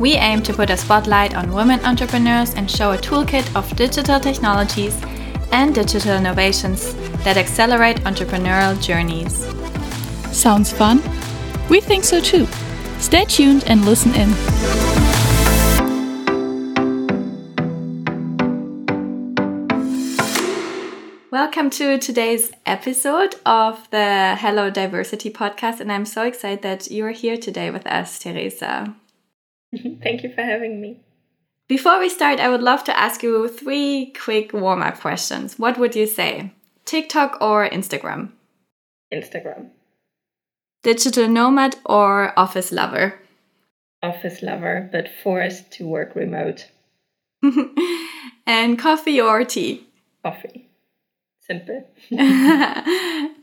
We aim to put a spotlight on women entrepreneurs and show a toolkit of digital technologies and digital innovations that accelerate entrepreneurial journeys. Sounds fun? We think so too. Stay tuned and listen in. Welcome to today's episode of the Hello Diversity podcast, and I'm so excited that you're here today with us, Teresa. Thank you for having me. Before we start, I would love to ask you three quick warm up questions. What would you say? TikTok or Instagram? Instagram. Digital nomad or office lover? Office lover, but forced to work remote. and coffee or tea? Coffee. Simple.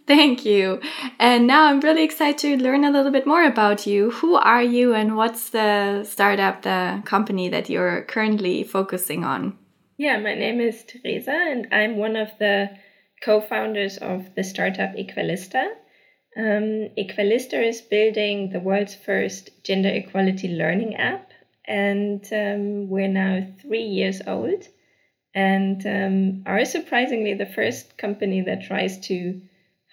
Thank you. And now I'm really excited to learn a little bit more about you. Who are you and what's the startup, the company that you're currently focusing on? Yeah, my name is Teresa and I'm one of the co founders of the startup Equalista. Um, Equalista is building the world's first gender equality learning app, and um, we're now three years old and um, are surprisingly the first company that tries to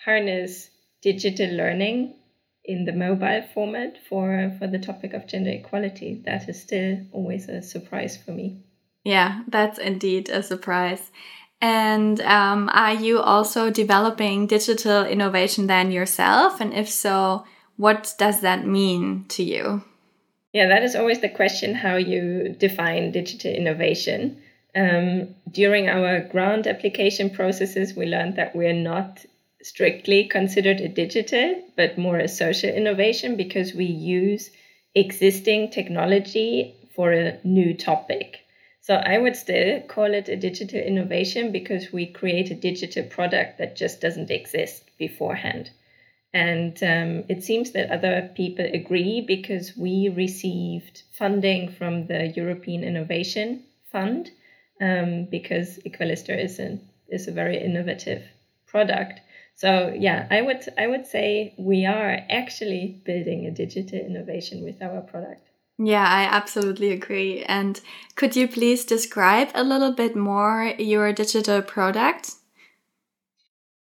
harness digital learning in the mobile format for, for the topic of gender equality. That is still always a surprise for me. Yeah, that's indeed a surprise. And um, are you also developing digital innovation then yourself? And if so, what does that mean to you? Yeah, that is always the question how you define digital innovation. Um, during our grant application processes, we learned that we're not strictly considered a digital, but more a social innovation because we use existing technology for a new topic. So I would still call it a digital innovation because we create a digital product that just doesn't exist beforehand. And um, it seems that other people agree because we received funding from the European Innovation Fund um, because Equalista is, an, is a very innovative product. So yeah, I would I would say we are actually building a digital innovation with our product. Yeah, I absolutely agree. And could you please describe a little bit more your digital product?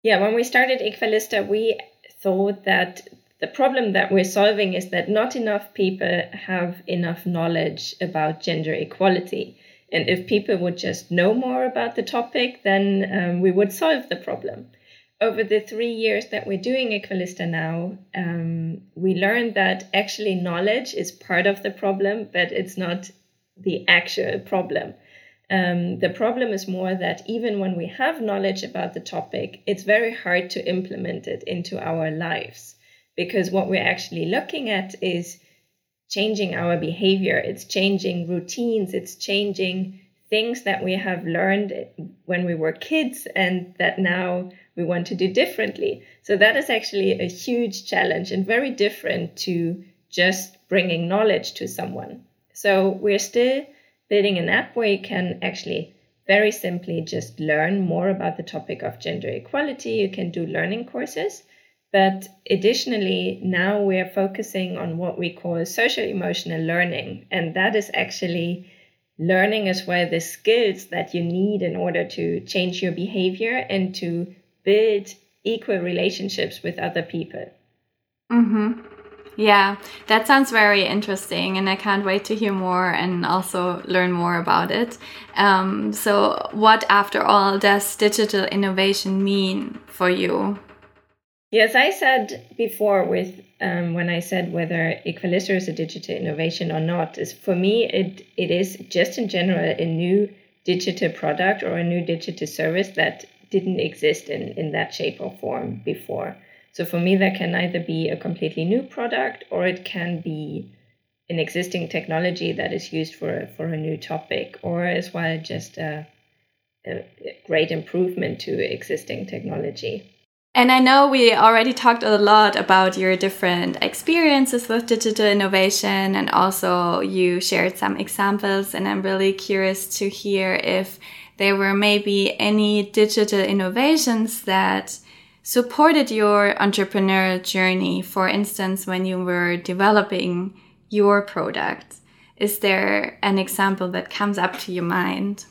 Yeah, when we started Equalista, we thought that the problem that we're solving is that not enough people have enough knowledge about gender equality. And if people would just know more about the topic, then um, we would solve the problem over the three years that we're doing Equalista now, um, we learned that actually knowledge is part of the problem, but it's not the actual problem. Um, the problem is more that even when we have knowledge about the topic, it's very hard to implement it into our lives because what we're actually looking at is changing our behavior, it's changing routines, it's changing things that we have learned when we were kids and that now we want to do differently. So that is actually a huge challenge and very different to just bringing knowledge to someone. So we're still building an app where you can actually very simply just learn more about the topic of gender equality. You can do learning courses. But additionally, now we're focusing on what we call social emotional learning. And that is actually learning as well the skills that you need in order to change your behavior and to build equal relationships with other people. Mm-hmm. Yeah, that sounds very interesting, and I can't wait to hear more and also learn more about it. Um, so, what, after all, does digital innovation mean for you? Yes, I said before with um, when I said whether Equalista is a digital innovation or not, is for me it it is just in general a new digital product or a new digital service that didn't exist in, in that shape or form before. So for me, that can either be a completely new product or it can be an existing technology that is used for for a new topic, or as well just a, a great improvement to existing technology. And I know we already talked a lot about your different experiences with digital innovation, and also you shared some examples. And I'm really curious to hear if there were maybe any digital innovations that supported your entrepreneurial journey. For instance, when you were developing your product, is there an example that comes up to your mind?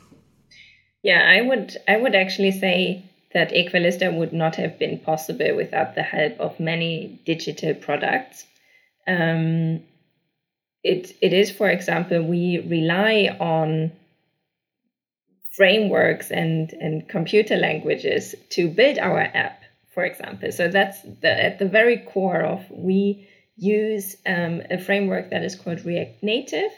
Yeah, I would. I would actually say that Equalista would not have been possible without the help of many digital products. Um, it, it is, for example, we rely on frameworks and, and computer languages to build our app, for example. So that's the, at the very core of we use um, a framework that is called React Native,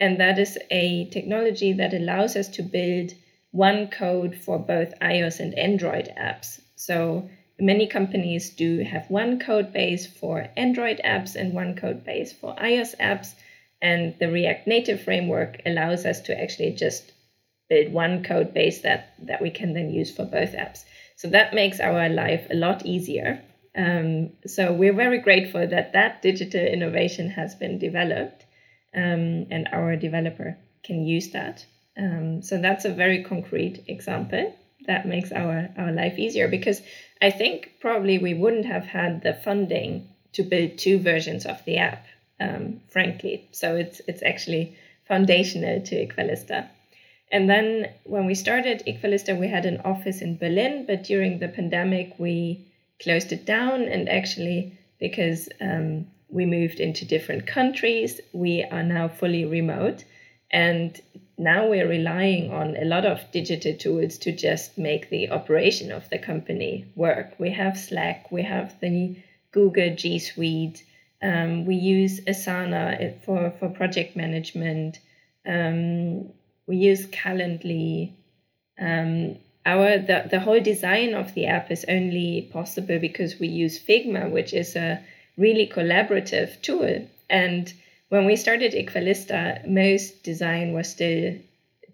and that is a technology that allows us to build one code for both iOS and Android apps. So many companies do have one code base for Android apps and one code base for iOS apps. And the React Native framework allows us to actually just build one code base that, that we can then use for both apps. So that makes our life a lot easier. Um, so we're very grateful that that digital innovation has been developed um, and our developer can use that. Um, so that's a very concrete example that makes our, our life easier because I think probably we wouldn't have had the funding to build two versions of the app, um, frankly. So it's it's actually foundational to Equalista. And then when we started Equalista, we had an office in Berlin, but during the pandemic, we closed it down. And actually, because um, we moved into different countries, we are now fully remote. And now we're relying on a lot of digital tools to just make the operation of the company work. We have Slack, we have the Google G Suite, um, we use Asana for, for project management, um, we use Calendly. Um, our the, the whole design of the app is only possible because we use Figma, which is a really collaborative tool. And when we started Equalista, most design was still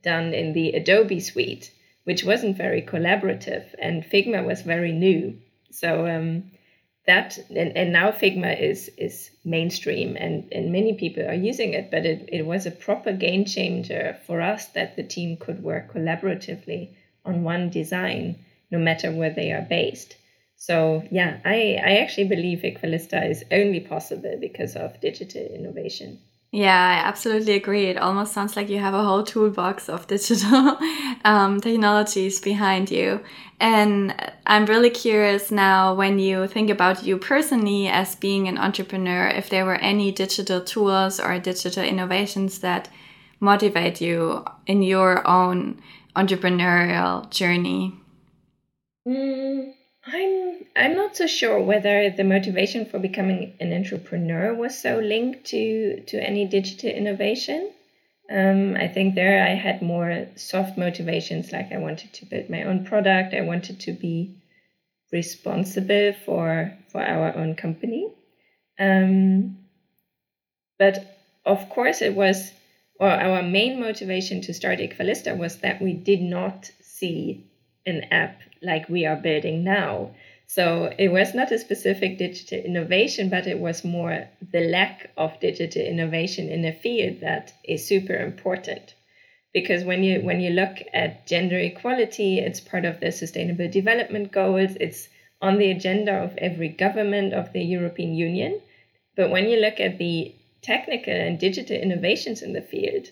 done in the Adobe suite, which wasn't very collaborative, and Figma was very new. So um, that and, and now Figma is is mainstream and, and many people are using it, but it, it was a proper game changer for us that the team could work collaboratively on one design, no matter where they are based. So yeah, I, I actually believe Equalista is only possible because of digital innovation. Yeah, I absolutely agree. It almost sounds like you have a whole toolbox of digital um, technologies behind you. And I'm really curious now when you think about you personally as being an entrepreneur, if there were any digital tools or digital innovations that motivate you in your own entrepreneurial journey. Mm, I'm I'm not so sure whether the motivation for becoming an entrepreneur was so linked to to any digital innovation. Um, I think there I had more soft motivations, like I wanted to build my own product. I wanted to be responsible for for our own company. Um, but of course, it was, or our main motivation to start Equalista was that we did not see an app like we are building now. So it was not a specific digital innovation, but it was more the lack of digital innovation in a field that is super important. Because when you when you look at gender equality, it's part of the sustainable development goals. It's on the agenda of every government of the European Union. But when you look at the technical and digital innovations in the field,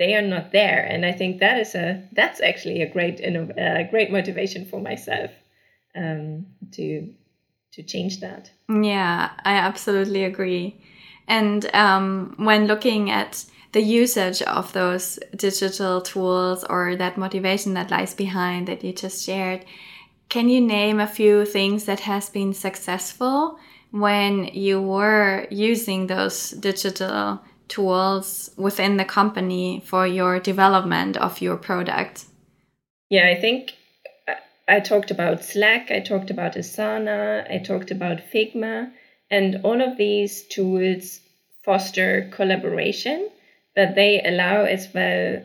they are not there. And i think that is a that's actually a great a great motivation for myself um, to to change that. Yeah i absolutely agree. And um, when looking at the usage of those digital tools or that motivation that lies behind that you just shared can you name a few things that has been successful when you were using those digital tools within the company for your development of your product? Yeah, I think I talked about Slack, I talked about Asana, I talked about Figma, and all of these tools foster collaboration, but they allow as well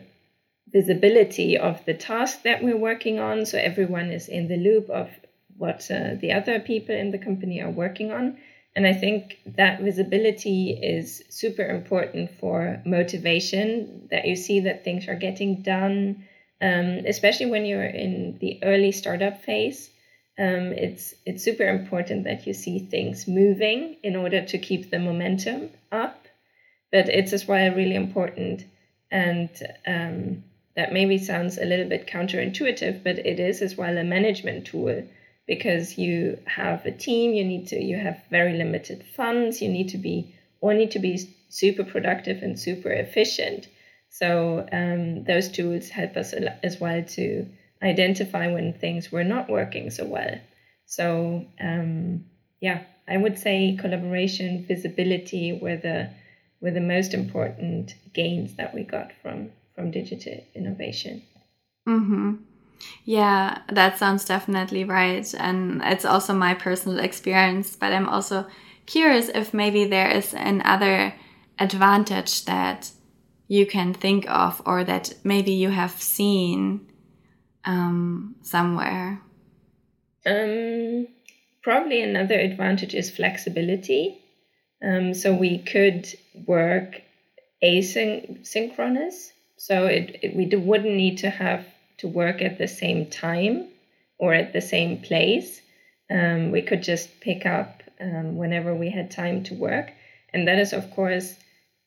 visibility of the task that we're working on. So everyone is in the loop of what uh, the other people in the company are working on. And I think that visibility is super important for motivation that you see that things are getting done, um, especially when you're in the early startup phase. Um, it's it's super important that you see things moving in order to keep the momentum up. But it's as well really important, and um, that maybe sounds a little bit counterintuitive, but it is as well a management tool because you have a team, you need to you have very limited funds, you need to be or need to be super productive and super efficient. So um, those tools help us as well to identify when things were not working so well. So um, yeah, I would say collaboration, visibility were the were the most important gains that we got from from digital innovation. Mm-hmm. Yeah, that sounds definitely right. And it's also my personal experience. But I'm also curious if maybe there is another advantage that you can think of or that maybe you have seen um, somewhere. Um, probably another advantage is flexibility. Um, so we could work asynchronous. So it, it we wouldn't need to have to work at the same time or at the same place. Um, we could just pick up um, whenever we had time to work. And that is, of course,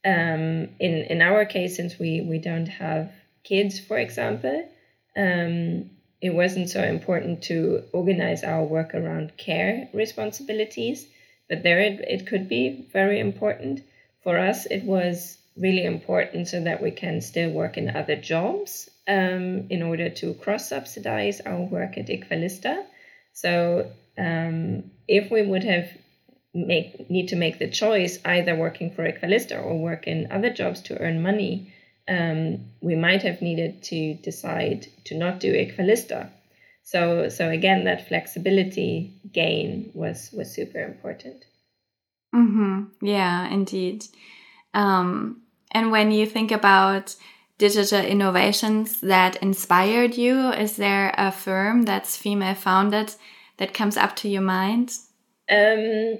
um, in, in our case, since we, we don't have kids, for example, um, it wasn't so important to organize our work around care responsibilities. But there it, it could be very important. For us, it was really important so that we can still work in other jobs um, in order to cross subsidize our work at Equalista. So um, if we would have make need to make the choice either working for Equalista or work in other jobs to earn money, um, we might have needed to decide to not do Equalista. So so again, that flexibility gain was was super important. Mm-hmm. Yeah, indeed. Um, and when you think about digital innovations that inspired you? Is there a firm that's female founded that comes up to your mind? Um,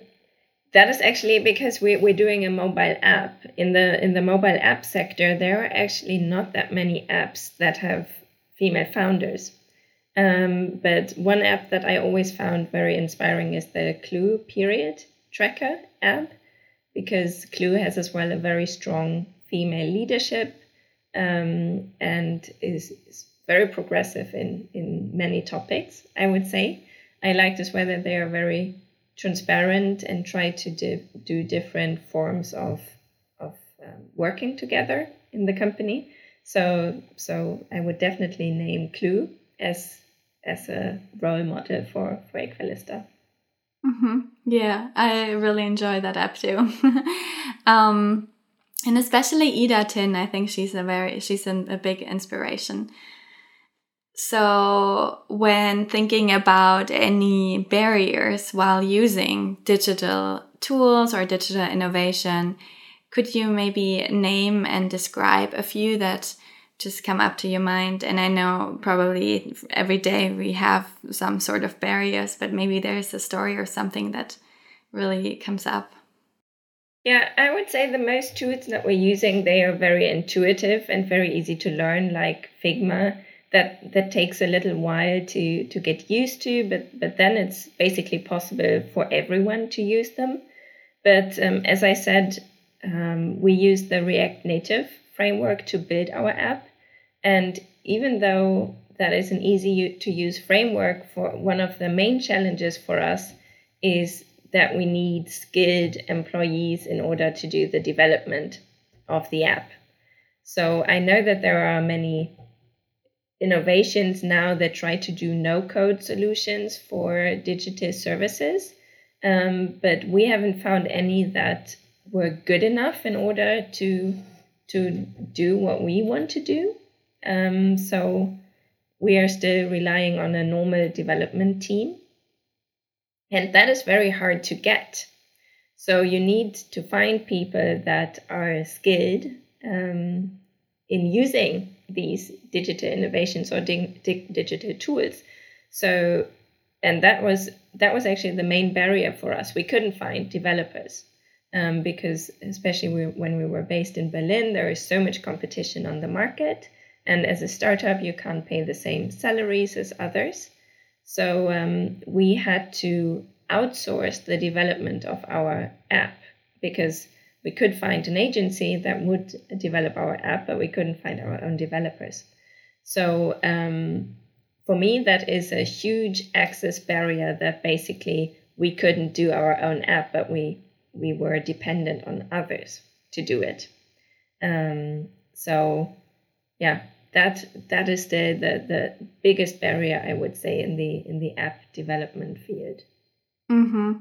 that is actually because we, we're doing a mobile app. In the in the mobile app sector, there are actually not that many apps that have female founders. Um, but one app that I always found very inspiring is the Clue Period Tracker app, because Clue has as well a very strong female leadership um, and is, is, very progressive in, in many topics, I would say. I like this that they are very transparent and try to di- do different forms of, of um, working together in the company. So, so I would definitely name Clue as as a role model for for Equalista. Mm-hmm. Yeah, I really enjoy that app too. um, and especially Ida Tin, I think she's a very she's a, a big inspiration. So when thinking about any barriers while using digital tools or digital innovation, could you maybe name and describe a few that just come up to your mind? And I know probably every day we have some sort of barriers, but maybe there's a story or something that really comes up. Yeah, I would say the most tools that we're using, they are very intuitive and very easy to learn, like Figma. That that takes a little while to to get used to, but but then it's basically possible for everyone to use them. But um, as I said, um, we use the React Native framework to build our app, and even though that is an easy to use framework, for one of the main challenges for us is that we need skilled employees in order to do the development of the app. So I know that there are many innovations now that try to do no code solutions for digital services, um, but we haven't found any that were good enough in order to to do what we want to do. Um, so we are still relying on a normal development team and that is very hard to get. So you need to find people that are skilled um, in using these digital innovations or di- di- digital tools. So, and that was that was actually the main barrier for us. We couldn't find developers um, because, especially we, when we were based in Berlin, there is so much competition on the market, and as a startup, you can't pay the same salaries as others. So um, we had to outsource the development of our app because we could find an agency that would develop our app, but we couldn't find our own developers. So um, for me, that is a huge access barrier that basically we couldn't do our own app, but we we were dependent on others to do it. Um, so yeah, that that is the, the the biggest barrier I would say in the in the app development field. Mm-hmm.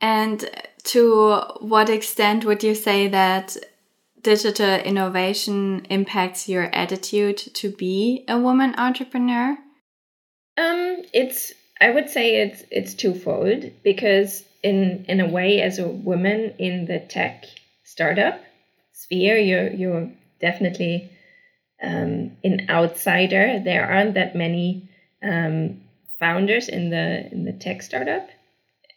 And to what extent would you say that digital innovation impacts your attitude to be a woman entrepreneur? Um, it's I would say it's it's twofold because in in a way as a woman in the tech startup sphere you're you're definitely um, an outsider. There aren't that many um, founders in the in the tech startup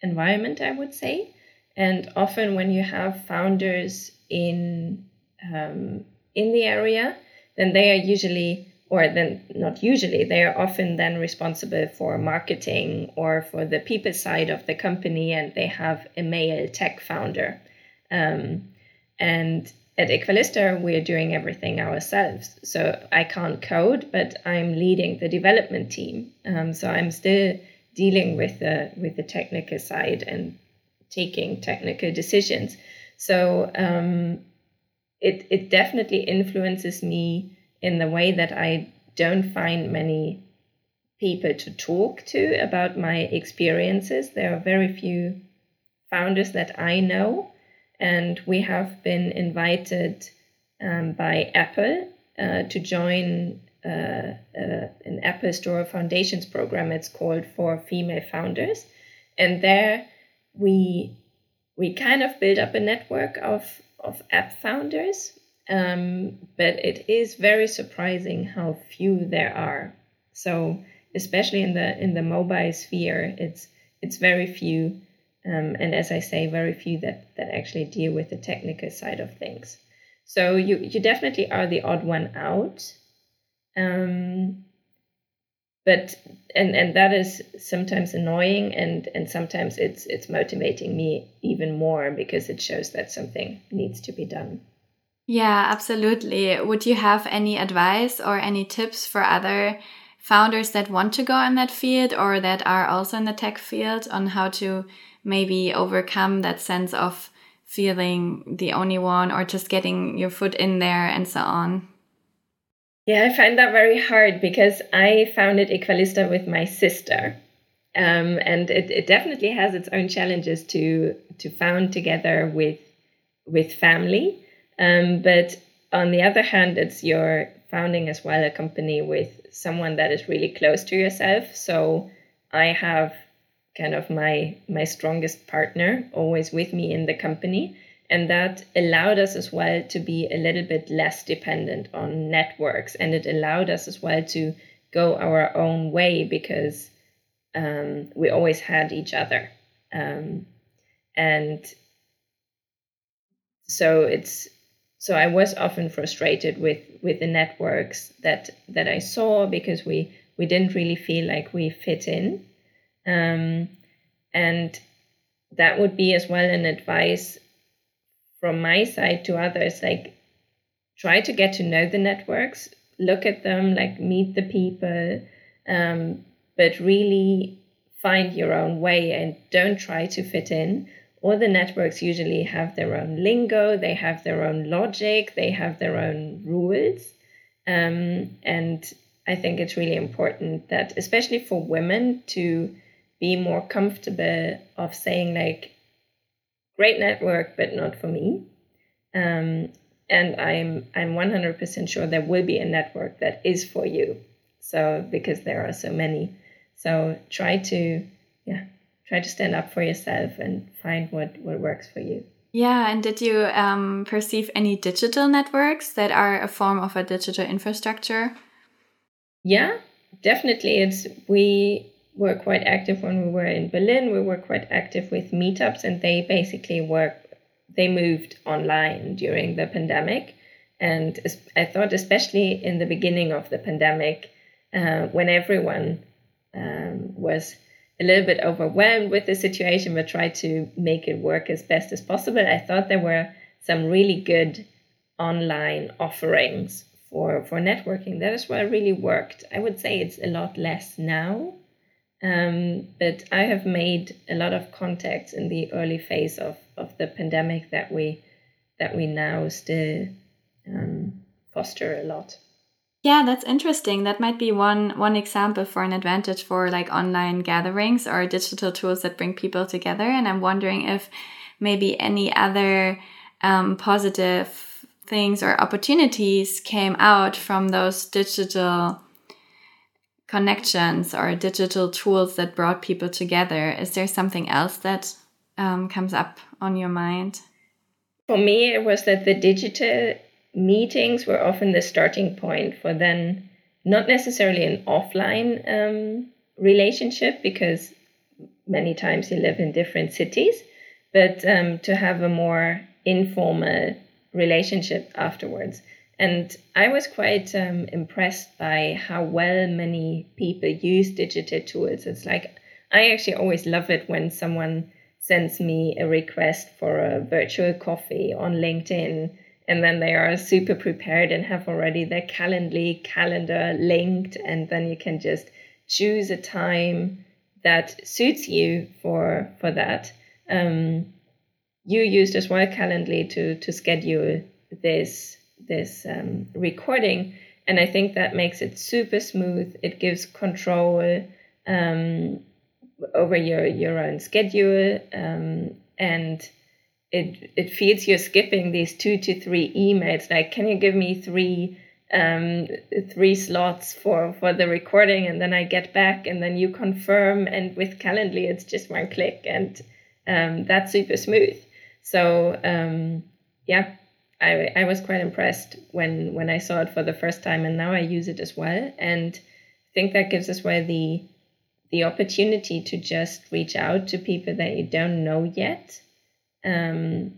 environment, I would say. And often, when you have founders in um, in the area, then they are usually, or then not usually, they are often then responsible for marketing or for the people side of the company, and they have a male tech founder. Um, and at Equalista, we're doing everything ourselves. So I can't code, but I'm leading the development team. Um, so I'm still dealing with the with the technical side and taking technical decisions. So um, it it definitely influences me in the way that I don't find many people to talk to about my experiences. There are very few founders that I know, and we have been invited um, by Apple uh, to join uh, uh, an Apple Store Foundations program. It's called for female founders, and there we we kind of build up a network of of app founders. Um, but it is very surprising how few there are. So especially in the in the mobile sphere, it's it's very few, um, and as I say, very few that that actually deal with the technical side of things. So you you definitely are the odd one out. Um, but and and that is sometimes annoying and and sometimes it's it's motivating me even more because it shows that something needs to be done yeah absolutely would you have any advice or any tips for other founders that want to go in that field or that are also in the tech field on how to maybe overcome that sense of feeling the only one or just getting your foot in there and so on yeah, I find that very hard because I founded Equalista with my sister. Um, and it, it definitely has its own challenges to to found together with with family. Um, but on the other hand, it's your founding as well a company with someone that is really close to yourself. So I have kind of my my strongest partner always with me in the company and that allowed us as well to be a little bit less dependent on networks. And it allowed us as well to go our own way because um, we always had each other. Um, and so it's so I was often frustrated with with the networks that that I saw because we we didn't really feel like we fit in. Um, and that would be as well an advice from my side to others like try to get to know the networks look at them like meet the people um, but really find your own way and don't try to fit in all the networks usually have their own lingo they have their own logic they have their own rules um, and i think it's really important that especially for women to be more comfortable of saying like great network, but not for me. Um, and I'm I'm 100% sure there will be a network that is for you. So because there are so many, so try to yeah try to stand up for yourself and find what what works for you. Yeah, and did you um, perceive any digital networks that are a form of a digital infrastructure? Yeah, definitely. It's we were quite active when we were in Berlin. We were quite active with meetups, and they basically work. They moved online during the pandemic, and I thought, especially in the beginning of the pandemic, uh, when everyone um, was a little bit overwhelmed with the situation, but tried to make it work as best as possible. I thought there were some really good online offerings for for networking. That is where what really worked. I would say it's a lot less now, um, but I have made a lot of contacts in the early phase of of the pandemic that we that we now still um, foster a lot. Yeah, that's interesting. That might be one one example for an advantage for like online gatherings or digital tools that bring people together. And I'm wondering if maybe any other um, positive things or opportunities came out from those digital connections or digital tools that brought people together. Is there something else that um, comes up on your mind? For me, it was that the digital meetings were often the starting point for then not necessarily an offline um, relationship because many times you live in different cities, but um, to have a more informal relationship afterwards. And I was quite um, impressed by how well many people use digital tools. It's like I actually always love it when someone sends me a request for a virtual coffee on LinkedIn and then they are super prepared and have already their Calendly calendar linked, and then you can just choose a time that suits you for for that. Um, you used as well Calendly to to schedule this this um, recording, and I think that makes it super smooth. It gives control um, over your your own schedule, um, and it it feels you're skipping these two to three emails. Like, can you give me three um, three slots for for the recording, and then I get back, and then you confirm. And with Calendly, it's just one click, and um, that's super smooth. So um, yeah, I I was quite impressed when when I saw it for the first time, and now I use it as well, and I think that gives us well the the opportunity to just reach out to people that you don't know yet um,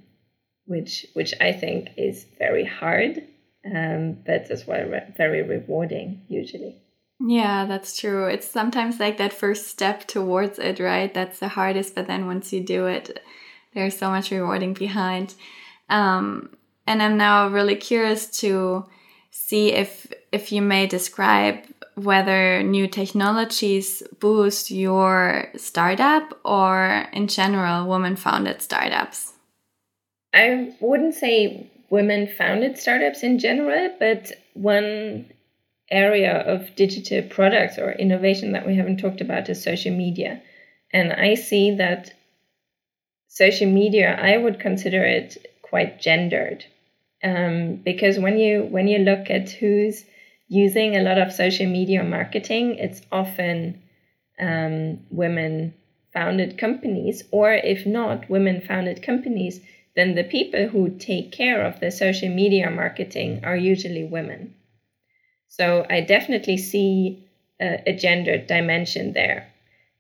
which which I think is very hard, um, but as well re- very rewarding usually. Yeah, that's true. It's sometimes like that first step towards it, right? That's the hardest, but then once you do it, there's so much rewarding behind. Um, and I'm now really curious to see if if you may describe whether new technologies boost your startup or in general women founded startups? I wouldn't say women founded startups in general, but one area of digital products or innovation that we haven't talked about is social media. And I see that social media, I would consider it quite gendered. Um, because when you when you look at who's using a lot of social media marketing, it's often um, women founded companies, or if not women founded companies, then the people who take care of the social media marketing are usually women. So I definitely see a, a gendered dimension there.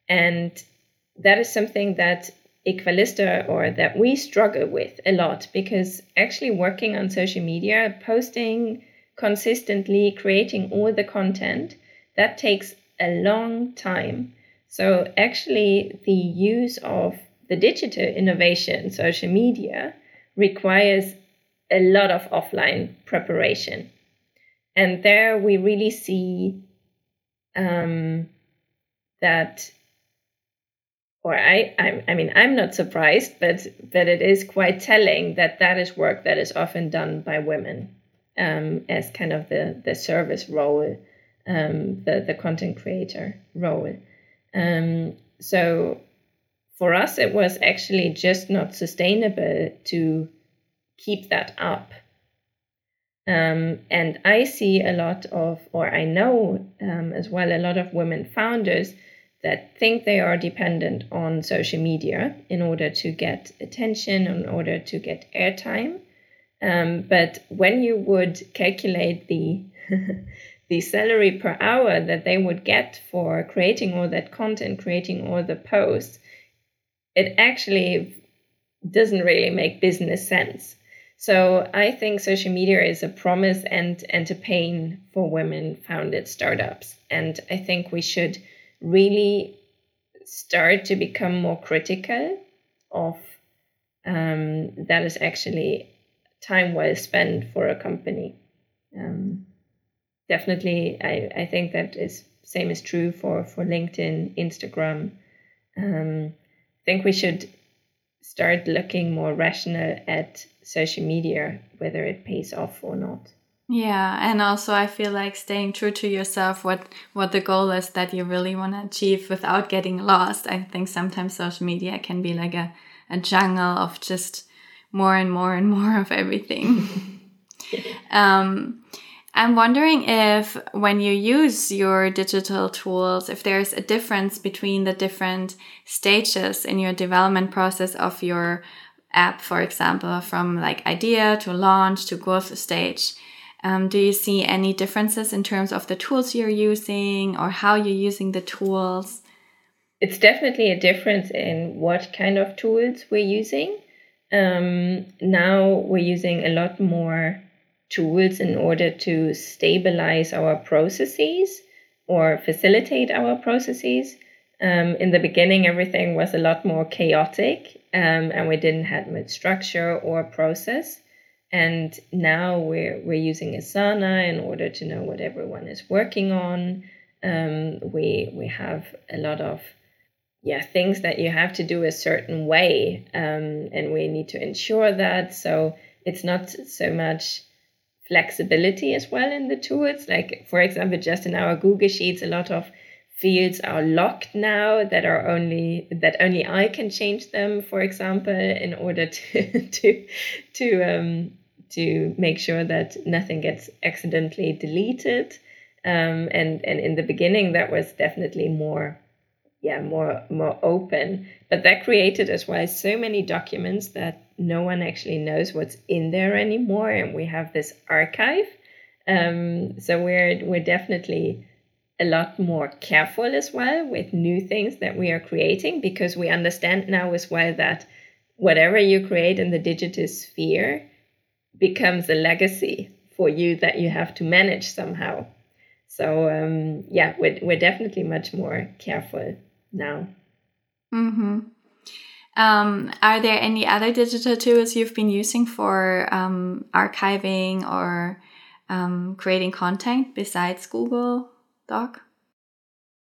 And that is something that Equalista or that we struggle with a lot because actually working on social media, posting, consistently creating all the content, that takes a long time. So, actually, the use of the digital innovation, social media, requires a lot of offline preparation. And there we really see um, that, or I, I, I mean, I'm not surprised, but but it is quite telling that that is work that is often done by women um, as kind of the, the service role, um, the, the content creator role. Um, so for us, it was actually just not sustainable to keep that up. Um, and I see a lot of, or I know um, as well, a lot of women founders that think they are dependent on social media in order to get attention, in order to get airtime. Um, but when you would calculate the the salary per hour that they would get for creating all that content, creating all the posts, it actually doesn't really make business sense. So I think social media is a promise and, and a pain for women founded startups. And I think we should really start to become more critical of um, that is actually time well spent for a company. Um, definitely, I, I think that is same is true for, for LinkedIn, Instagram. Um, I think we should start looking more rational at social media, whether it pays off or not. Yeah, and also I feel like staying true to yourself, what what the goal is that you really want to achieve without getting lost. I think sometimes social media can be like a, a jungle of just more and more and more of everything. um, I'm wondering if when you use your digital tools, if there's a difference between the different stages in your development process of your app, for example, from like idea to launch to growth stage. Um, do you see any differences in terms of the tools you're using or how you're using the tools? It's definitely a difference in what kind of tools we're using. Um, now we're using a lot more tools in order to stabilize our processes or facilitate our processes. Um, in the beginning, everything was a lot more chaotic um, and we didn't have much structure or process. And now we're, we're using Asana in order to know what everyone is working on. Um, we, we have a lot of yeah things that you have to do a certain way um, and we need to ensure that so it's not so much flexibility as well in the tools like for example just in our google sheets a lot of fields are locked now that are only that only i can change them for example in order to to to um to make sure that nothing gets accidentally deleted. Um, and and in the beginning, that was definitely more, yeah, more more open. But that created as well so many documents that no one actually knows what's in there anymore, and we have this archive. Um, so we're we're definitely a lot more careful as well with new things that we are creating because we understand now as well that whatever you create in the digital sphere becomes a legacy for you that you have to manage somehow. So um, yeah, we're we're definitely much more careful now. Mm-hmm. Um, are there any other digital tools you've been using for um, archiving or um, creating content besides Google Doc?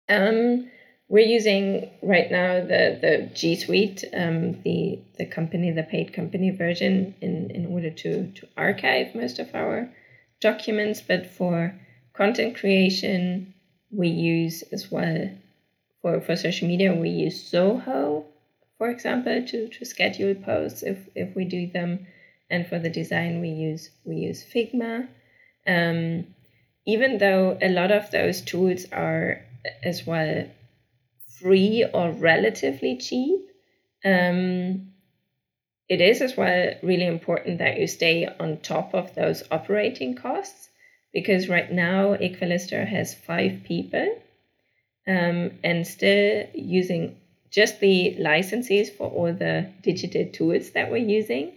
Um, we're using right now the the G Suite, um, the the company, the paid company version, in in order to to archive most of our documents. But for content creation, we use as well for for social media we use Zoho, for example, to to schedule posts if if we do them, and for the design we use we use Figma. Um, even though a lot of those tools are as well free or relatively cheap. Um, it is as well really important that you stay on top of those operating costs because right now Equalista has five people um, and still using just the licenses for all the digital tools that we're using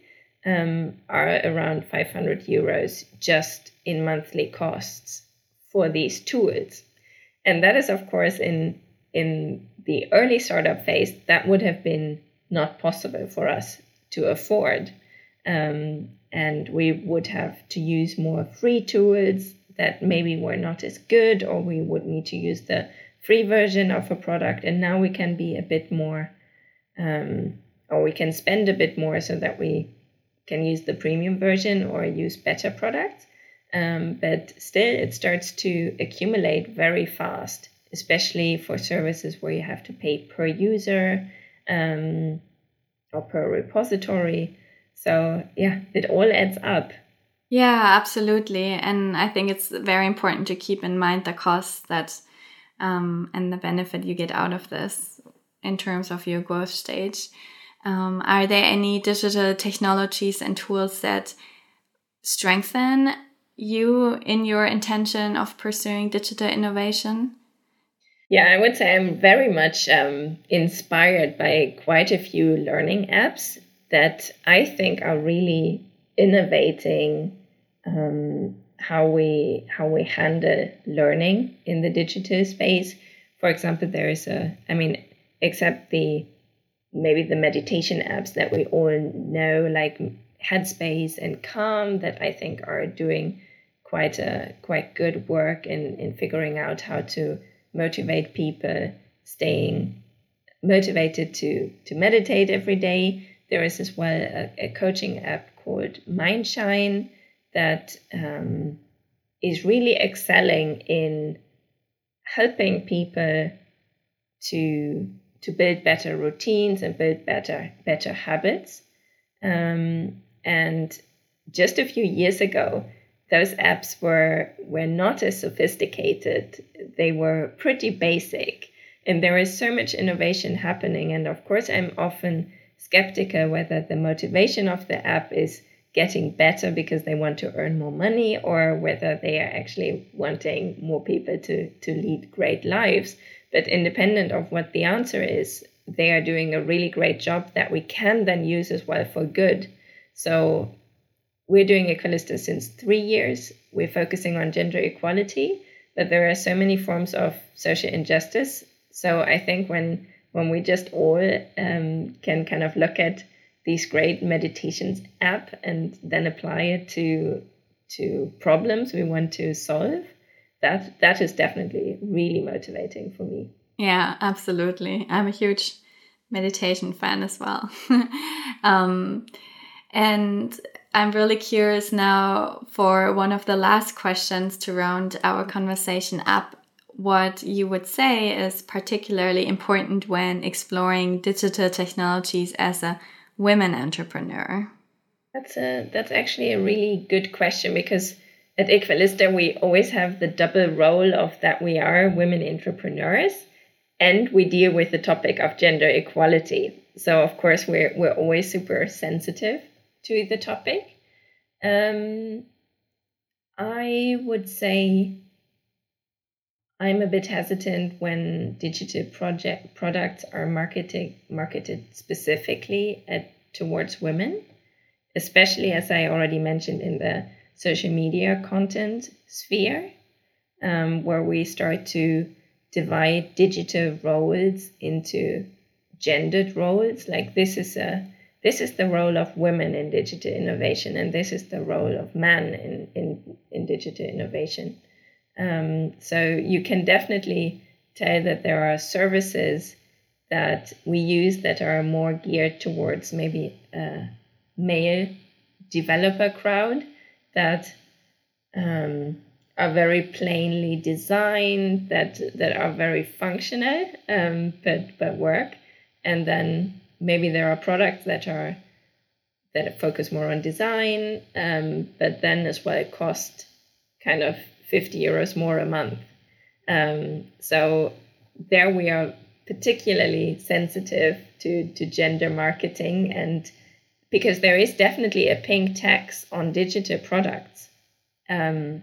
um, are around 500 euros just in monthly costs for these tools. And that is, of course, in in the early startup phase, that would have been not possible for us to afford. Um, and we would have to use more free tools that maybe were not as good, or we would need to use the free version of a product. And now we can be a bit more, um, or we can spend a bit more so that we can use the premium version or use better products. Um, but still, it starts to accumulate very fast especially for services where you have to pay per user um, or per repository. So, yeah, it all adds up. Yeah, absolutely. And I think it's very important to keep in mind the costs that um, and the benefit you get out of this in terms of your growth stage. Um, are there any digital technologies and tools that strengthen you in your intention of pursuing digital innovation? Yeah, I would say I'm very much um, inspired by quite a few learning apps that I think are really innovating um, how we how we handle learning in the digital space. For example, there is a I mean, except the maybe the meditation apps that we all know, like Headspace and Calm, that I think are doing quite a quite good work in in figuring out how to motivate people staying motivated to to meditate every day. There is as well a, a coaching app called Mindshine that um, is really excelling in helping people to to build better routines and build better better habits. Um, and just a few years ago, those apps were were not as sophisticated. They were pretty basic, and there is so much innovation happening. And of course, I'm often skeptical whether the motivation of the app is getting better because they want to earn more money or whether they are actually wanting more people to to lead great lives but independent of what the answer is they are doing a really great job that we can then use as well for good so we're doing Equalista since three years. We're focusing on gender equality, but there are so many forms of social injustice. So I think when when we just all um, can kind of look at these great meditations app and then apply it to to problems we want to solve, that that is definitely really motivating for me. Yeah, absolutely. I'm a huge meditation fan as well. um, and I'm really curious now for one of the last questions to round our conversation up. What you would say is particularly important when exploring digital technologies as a women entrepreneur? That's a that's actually a really good question because at Equalista we always have the double role of that we are women entrepreneurs and we deal with the topic of gender equality. So of course we're we're always super sensitive to the topic. Um, I would say I'm a bit hesitant when digital project products are marketed marketed specifically at towards women, especially as I already mentioned in the social media content sphere, um, where we start to divide digital roles into gendered roles. Like this is a this is the role of women in digital innovation, and this is the role of men in, in, in digital innovation. Um, so you can definitely tell that there are services that we use that are more geared towards maybe a male developer crowd that um, are very plainly designed, that that are very functional, um, but but work, and then maybe there are products that are that focus more on design, um, but then as well it cost kind of 50 euros more a month. Um, so there we are particularly sensitive to, to gender marketing and because there is definitely a pink tax on digital products. Um,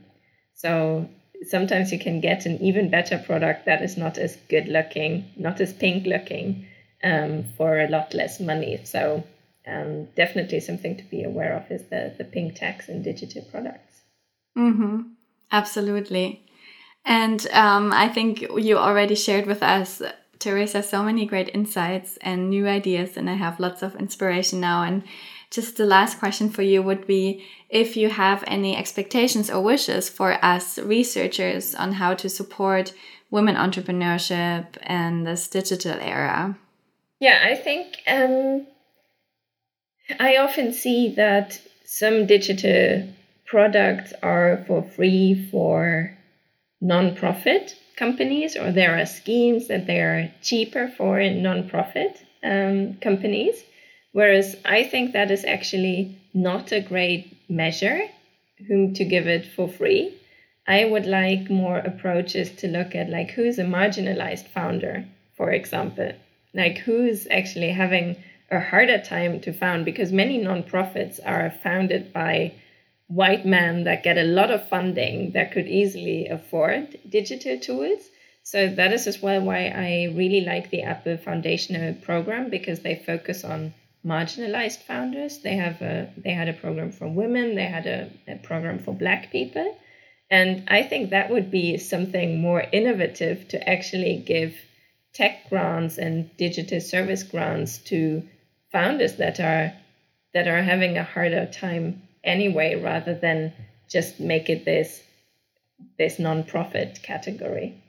so sometimes you can get an even better product that is not as good looking, not as pink looking, um, for a lot less money. So um, definitely something to be aware of is the the pink tax in digital products. Mm-hmm. Absolutely, and um, I think you already shared with us. Teresa, so many great insights and new ideas, and I have lots of inspiration now. And just the last question for you would be if you have any expectations or wishes for us researchers on how to support women entrepreneurship and this digital era. Yeah, I think um, I often see that some digital products are for free for non-profit companies, or there are schemes that they are cheaper for non-profit um, companies. Whereas I think that is actually not a great measure whom to give it for free. I would like more approaches to look at like who's a marginalized founder, for example, like who's actually having a harder time to found because many nonprofits are founded by white men that get a lot of funding that could easily afford digital tools. So that is as well why I really like the Apple Foundational program because they focus on marginalized founders. They have a they had a program for women, they had a, a program for black people. And I think that would be something more innovative to actually give tech grants and digital service grants to founders that are that are having a harder time anyway rather than just make it this this non-profit category.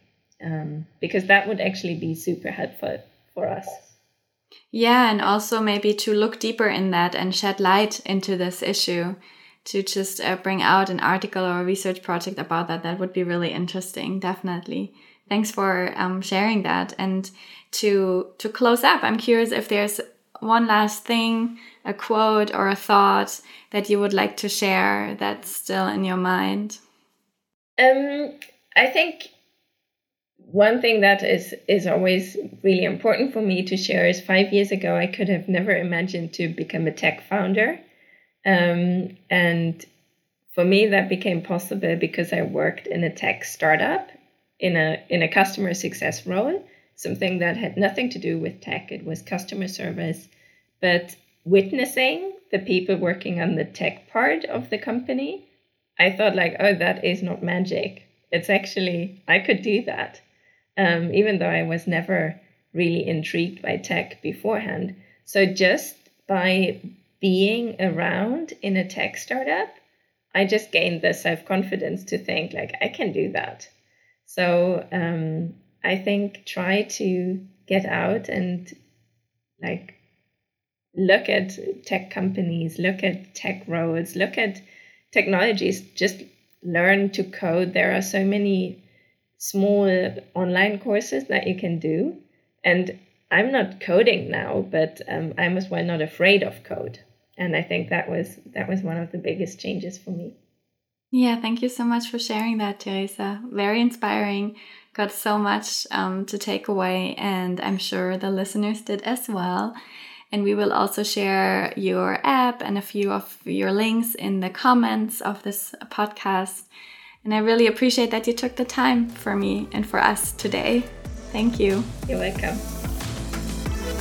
Um, because that would actually be super helpful for us. Yeah and also maybe to look deeper in that and shed light into this issue to just uh, bring out an article or a research project about that that would be really interesting definitely. Thanks for um, sharing that. And to to close up i'm curious if there's one last thing, a quote or a thought that you would like to share that's still in your mind? Um, I think one thing that is is always really important for me to share is five years ago I could have never imagined to become a tech founder, um, and for me that became possible because I worked in a tech startup in a in a customer success role something that had nothing to do with tech. It was customer service, but witnessing the people working on the tech part of the company, I thought like, oh, that is not magic. It's actually I could do that, um, even though I was never really intrigued by tech beforehand. So just by being around in a tech startup, I just gained the self confidence to think like I can do that. So um, I think try to get out and like look at tech companies, look at tech roles, look at technologies, just learn to code. There are so many small online courses that you can do. And I'm not coding now, but um, I'm as well not afraid of code. And I think that was that was one of the biggest changes for me. Yeah, thank you so much for sharing that, Teresa. Very inspiring got so much um, to take away, and I'm sure the listeners did as well. And we will also share your app and a few of your links in the comments of this podcast. And I really appreciate that you took the time for me and for us today. Thank you. You're welcome.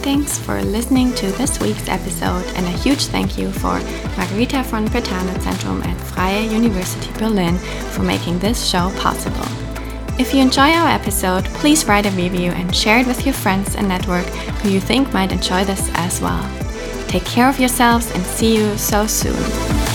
Thanks for listening to this week's episode, and a huge thank you for Margherita von Brentano Zentrum at Freie University Berlin for making this show possible. If you enjoy our episode, please write a review and share it with your friends and network who you think might enjoy this as well. Take care of yourselves and see you so soon.